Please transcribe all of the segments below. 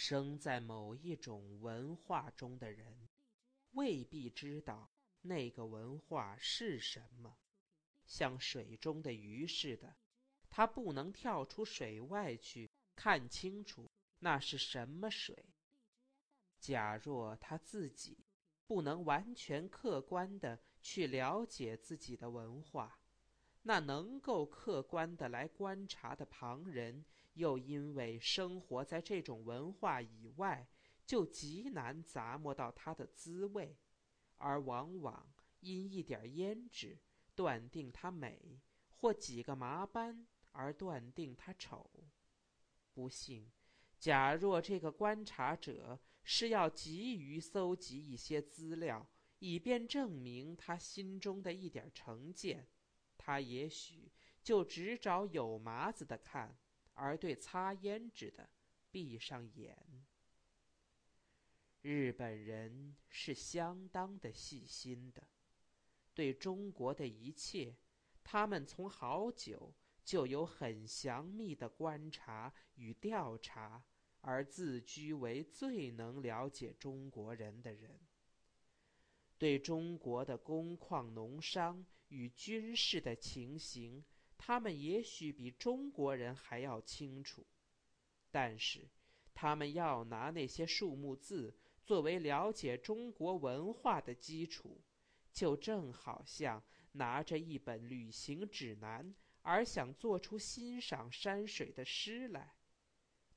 生在某一种文化中的人，未必知道那个文化是什么。像水中的鱼似的，他不能跳出水外去看清楚那是什么水。假若他自己不能完全客观地去了解自己的文化，那能够客观地来观察的旁人。又因为生活在这种文化以外，就极难咂摸到它的滋味，而往往因一点胭脂断定它美，或几个麻斑而断定它丑。不幸，假若这个观察者是要急于搜集一些资料，以便证明他心中的一点成见，他也许就只找有麻子的看。而对擦胭脂的闭上眼。日本人是相当的细心的，对中国的一切，他们从好久就有很详密的观察与调查，而自居为最能了解中国人的人。对中国的工矿、农商与军事的情形。他们也许比中国人还要清楚，但是他们要拿那些数目字作为了解中国文化的基础，就正好像拿着一本旅行指南而想做出欣赏山水的诗来。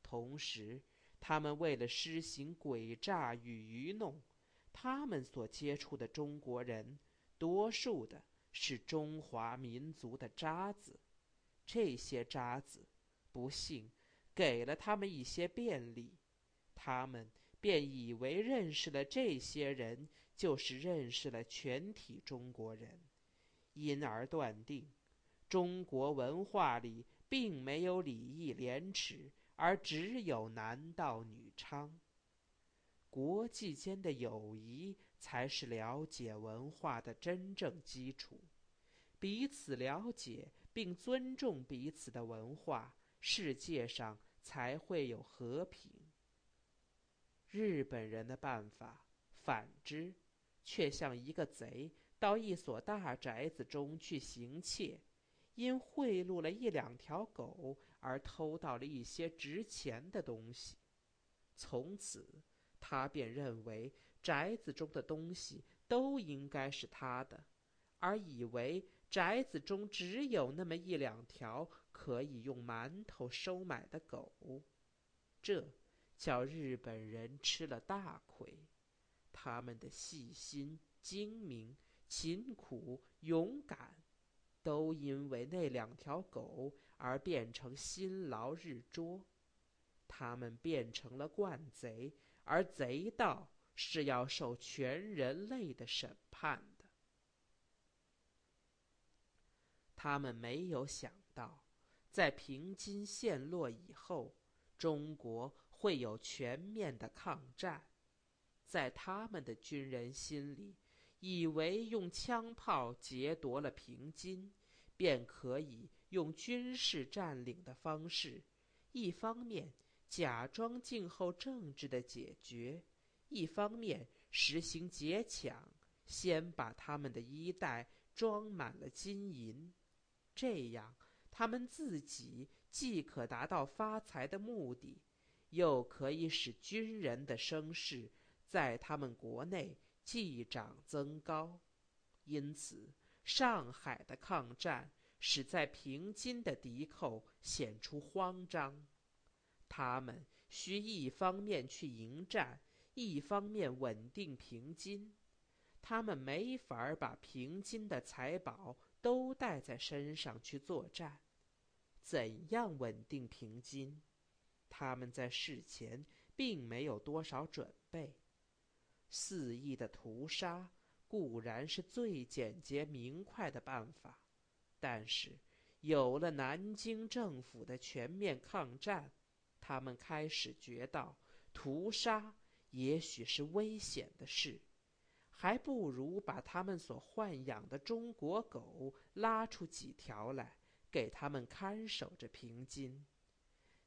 同时，他们为了施行诡诈与愚弄，他们所接触的中国人，多数的。是中华民族的渣子，这些渣子，不幸给了他们一些便利，他们便以为认识了这些人，就是认识了全体中国人，因而断定，中国文化里并没有礼义廉耻，而只有男盗女娼。国际间的友谊。才是了解文化的真正基础。彼此了解并尊重彼此的文化，世界上才会有和平。日本人的办法，反之，却像一个贼到一所大宅子中去行窃，因贿赂了一两条狗而偷到了一些值钱的东西。从此，他便认为。宅子中的东西都应该是他的，而以为宅子中只有那么一两条可以用馒头收买的狗，这叫日本人吃了大亏。他们的细心、精明、勤苦、勇敢，都因为那两条狗而变成辛劳日捉。他们变成了惯贼，而贼盗。是要受全人类的审判的。他们没有想到，在平津陷落以后，中国会有全面的抗战。在他们的军人心里，以为用枪炮劫夺了平津，便可以用军事占领的方式，一方面假装静候政治的解决。一方面实行劫抢，先把他们的衣袋装满了金银，这样他们自己既可达到发财的目的，又可以使军人的声势在他们国内继长增高。因此，上海的抗战使在平津的敌寇显出慌张，他们需一方面去迎战。一方面稳定平津，他们没法把平津的财宝都带在身上去作战。怎样稳定平津？他们在事前并没有多少准备。肆意的屠杀固然是最简洁明快的办法，但是有了南京政府的全面抗战，他们开始觉到屠杀。也许是危险的事，还不如把他们所豢养的中国狗拉出几条来，给他们看守着平津。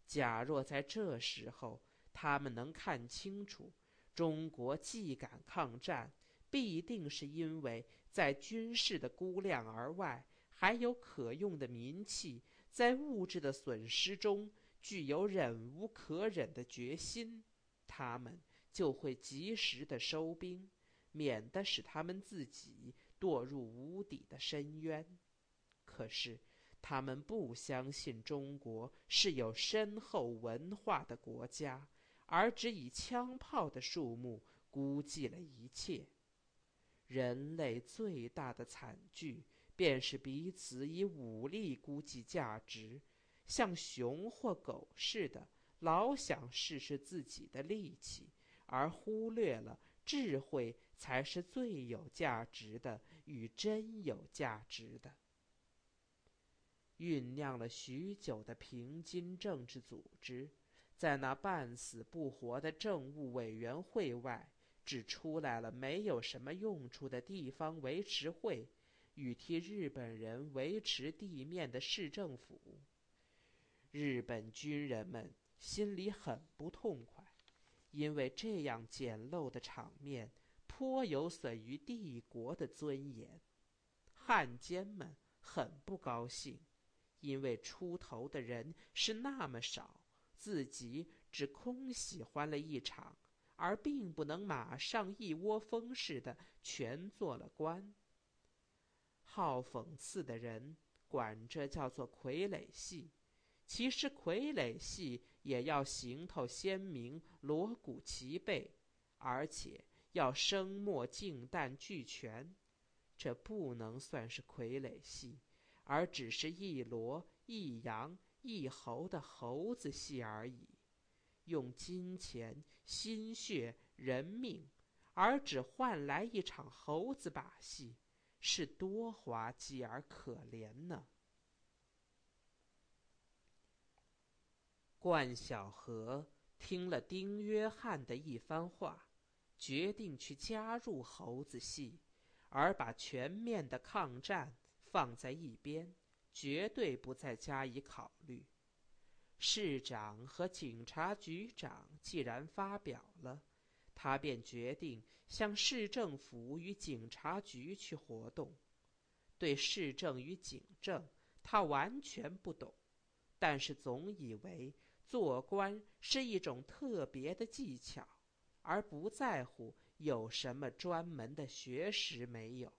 假若在这时候，他们能看清楚，中国既敢抗战，必定是因为在军事的估量而外，还有可用的民气，在物质的损失中，具有忍无可忍的决心，他们就会及时的收兵，免得使他们自己堕入无底的深渊。可是，他们不相信中国是有深厚文化的国家。而只以枪炮的数目估计了一切。人类最大的惨剧，便是彼此以武力估计价值，像熊或狗似的，老想试试自己的力气，而忽略了智慧才是最有价值的与真有价值的。酝酿了许久的平津政治组织。在那半死不活的政务委员会外，只出来了没有什么用处的地方维持会，与替日本人维持地面的市政府。日本军人们心里很不痛快，因为这样简陋的场面颇有损于帝国的尊严。汉奸们很不高兴，因为出头的人是那么少。自己只空喜欢了一场，而并不能马上一窝蜂似的全做了官。好讽刺的人管这叫做傀儡戏，其实傀儡戏也要行头鲜明、锣鼓齐备，而且要声墨净旦俱全。这不能算是傀儡戏，而只是一骡一羊。一猴的猴子戏而已，用金钱、心血、人命，而只换来一场猴子把戏，是多滑稽而可怜呢！冠晓荷听了丁约翰的一番话，决定去加入猴子戏，而把全面的抗战放在一边。绝对不再加以考虑。市长和警察局长既然发表了，他便决定向市政府与警察局去活动。对市政与警政，他完全不懂，但是总以为做官是一种特别的技巧，而不在乎有什么专门的学识没有。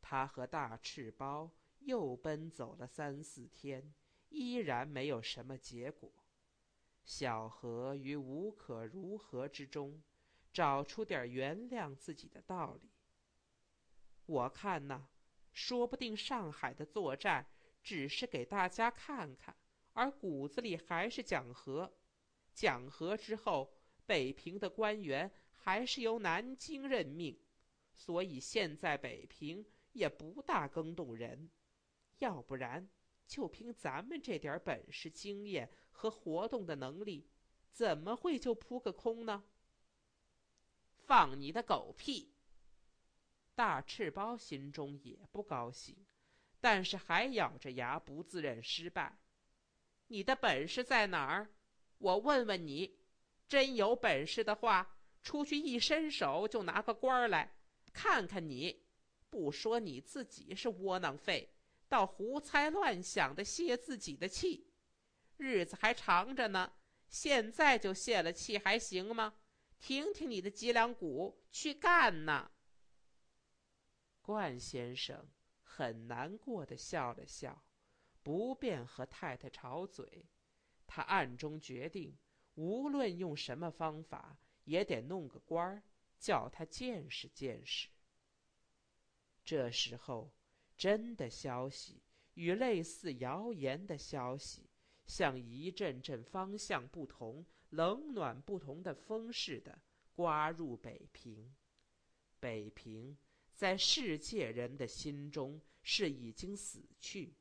他和大赤包。又奔走了三四天，依然没有什么结果。小何于无可如何之中，找出点原谅自己的道理。我看呐，说不定上海的作战只是给大家看看，而骨子里还是讲和。讲和之后，北平的官员还是由南京任命，所以现在北平也不大更动人。要不然，就凭咱们这点本事、经验和活动的能力，怎么会就扑个空呢？放你的狗屁！大赤包心中也不高兴，但是还咬着牙不自认失败。你的本事在哪儿？我问问你，真有本事的话，出去一伸手就拿个官儿来，看看你。不说你自己是窝囊废。倒胡猜乱想的泄自己的气，日子还长着呢，现在就泄了气还行吗？挺挺你的脊梁骨，去干呐！冠先生很难过的笑了笑，不便和太太吵嘴，他暗中决定，无论用什么方法，也得弄个官儿，叫他见识见识。这时候。真的消息与类似谣言的消息，像一阵阵方向不同、冷暖不同的风似的刮入北平。北平在世界人的心中是已经死去，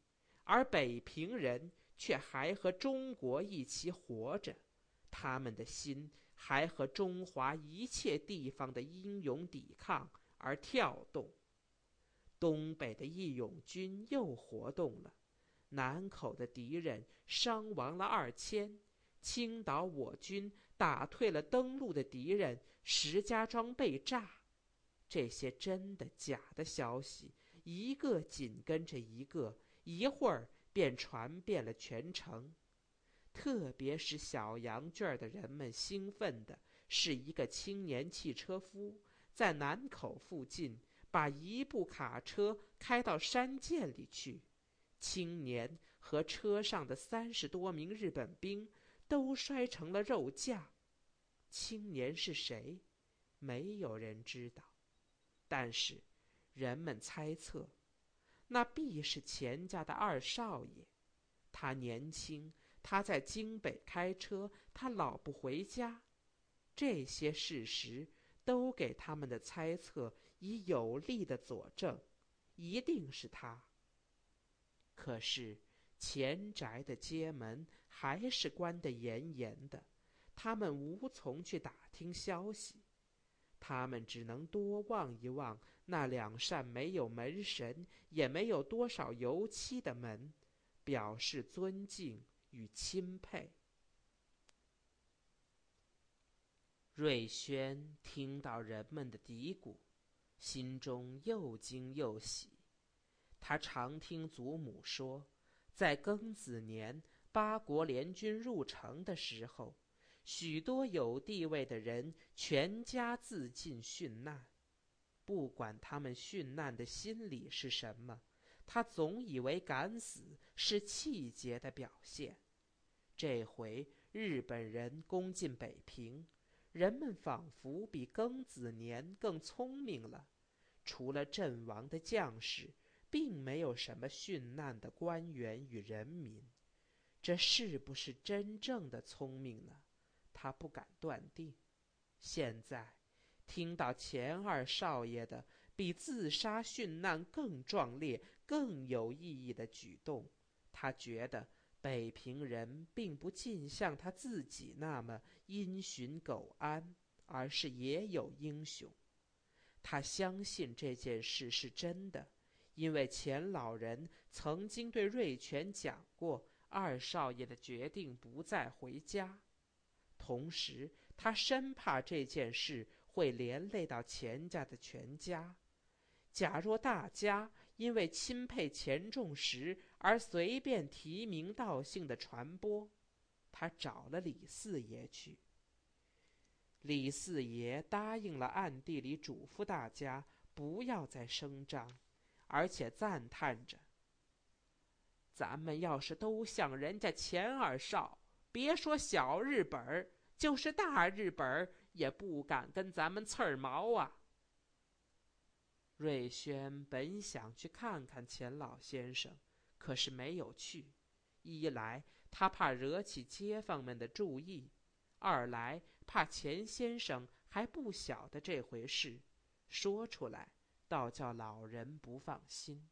而北平人却还和中国一起活着，他们的心还和中华一切地方的英勇抵抗而跳动。东北的义勇军又活动了，南口的敌人伤亡了二千，青岛我军打退了登陆的敌人，石家庄被炸。这些真的假的消息，一个紧跟着一个，一会儿便传遍了全城。特别是小羊圈的人们兴奋的是，一个青年汽车夫在南口附近把一部卡车开到山涧里去。青年和车上的三十多名日本兵都摔成了肉酱。青年是谁？没有人知道。但是，人们猜测，那必是钱家的二少爷。他年轻，他在京北开车，他老不回家。这些事实都给他们的猜测以有力的佐证，一定是他。可是，前宅的街门还是关得严严的，他们无从去打听消息。他们只能多望一望那两扇没有门神、也没有多少油漆的门，表示尊敬与钦佩。瑞轩听到人们的嘀咕，心中又惊又喜。他常听祖母说，在庚子年八国联军入城的时候。许多有地位的人全家自尽殉难，不管他们殉难的心理是什么，他总以为敢死是气节的表现。这回日本人攻进北平，人们仿佛比庚子年更聪明了。除了阵亡的将士，并没有什么殉难的官员与人民。这是不是真正的聪明呢？他不敢断定。现在听到钱二少爷的比自杀殉难更壮烈、更有意义的举动，他觉得北平人并不尽像他自己那么因循苟安，而是也有英雄。他相信这件事是真的，因为钱老人曾经对瑞全讲过，二少爷的决定不再回家。同时，他生怕这件事会连累到钱家的全家。假若大家因为钦佩钱仲实而随便提名道姓的传播，他找了李四爷去。李四爷答应了，暗地里嘱咐大家不要再声张，而且赞叹着：“咱们要是都像人家钱二少，别说小日本儿。”就是大日本儿也不敢跟咱们刺儿毛啊！瑞轩本想去看看钱老先生，可是没有去。一来他怕惹起街坊们的注意，二来怕钱先生还不晓得这回事，说出来倒叫老人不放心。